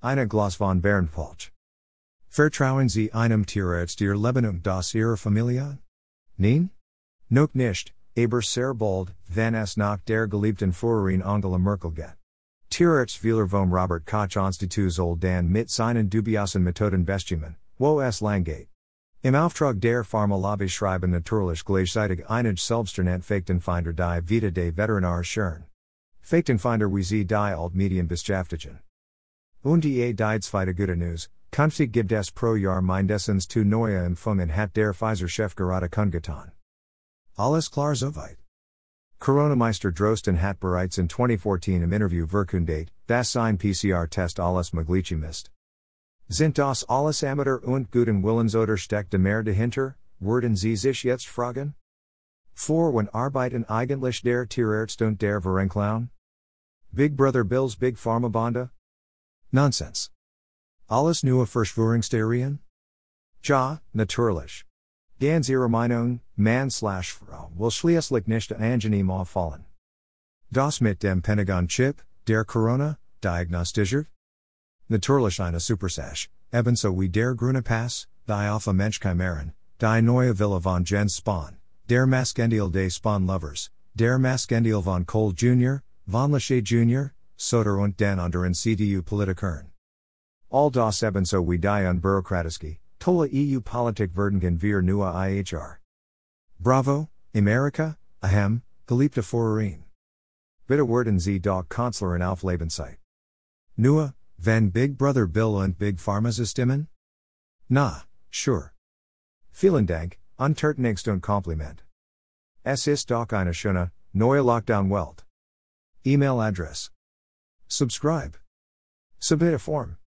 eine Glas von Bernd Pulch. Vertrauen Sie einem Tierarzt der Lebenung das Ihrer Familie? Nein? Noch nicht, aber sehr bald, wenn es nach der geliebten Führerin Angela Merkel geht. Tierarzt Wieler vom Robert Koch Institut soll dann mit seinen dubiosen Methoden bestimmen, wo es langgeht. Im Auftrag der Pharmalobby schreiben natürlich gleichzeitig einige Selbsternent die Vita de Veterinar schön. Faktenfinder wie sie die Altmedien beschäftigen. Und die die zweite gute News, künftig gibt es pro Jahr mindestens zu neue Impfungen hat der Pfizer-Chef gerade kundgetan. Alles klar soweit. Coronameister Drosten hat bereits in 2014 im Interview verkündet, das sein PCR-Test alles mögliche misst. Sind das alles Amateur und guten Willens oder steckt mehr dahinter, würden Sie sich jetzt fragen? Vor when arbeiten eigentlich der Tierarzt und der Verenklown? Big Brother Bill's Big Pharma Bonda? Nonsense. Alles neue Verschwörungstheorien? Ja, natürlich. Ganz ihre Meinung, Mann slash Frau, will schließlich nicht angenehm auffallen. Das mit dem Pentagon-Chip, der Corona, diagnostiziert? Natürlich eine Supersache, ebenso wie der Grüne Pass, die Alpha Mensch Chimären, die neue Villa von Jens Spahn, der Maskendeal des Spahn Lovers, der Maskendeal von Kohl Jr., von Laschet Jr., Söder und den anderen CDU Politikern. All das ebenso wie die Unbürokratiski, tolle EU Politik werden wir nur IHR. Bravo, Amerika, ahem, geliebte Forerin. Bitte werden Sie doch Kanzlerin auf Lebenszeit. Nur, wenn Big Brother Bill und Big Pharma stimmen? Na, sure. Vielen Dank, untertänigst und Kompliment. Es ist doch eine schöne, neue Lockdown Welt. Email address. Subscribe. Submit a form.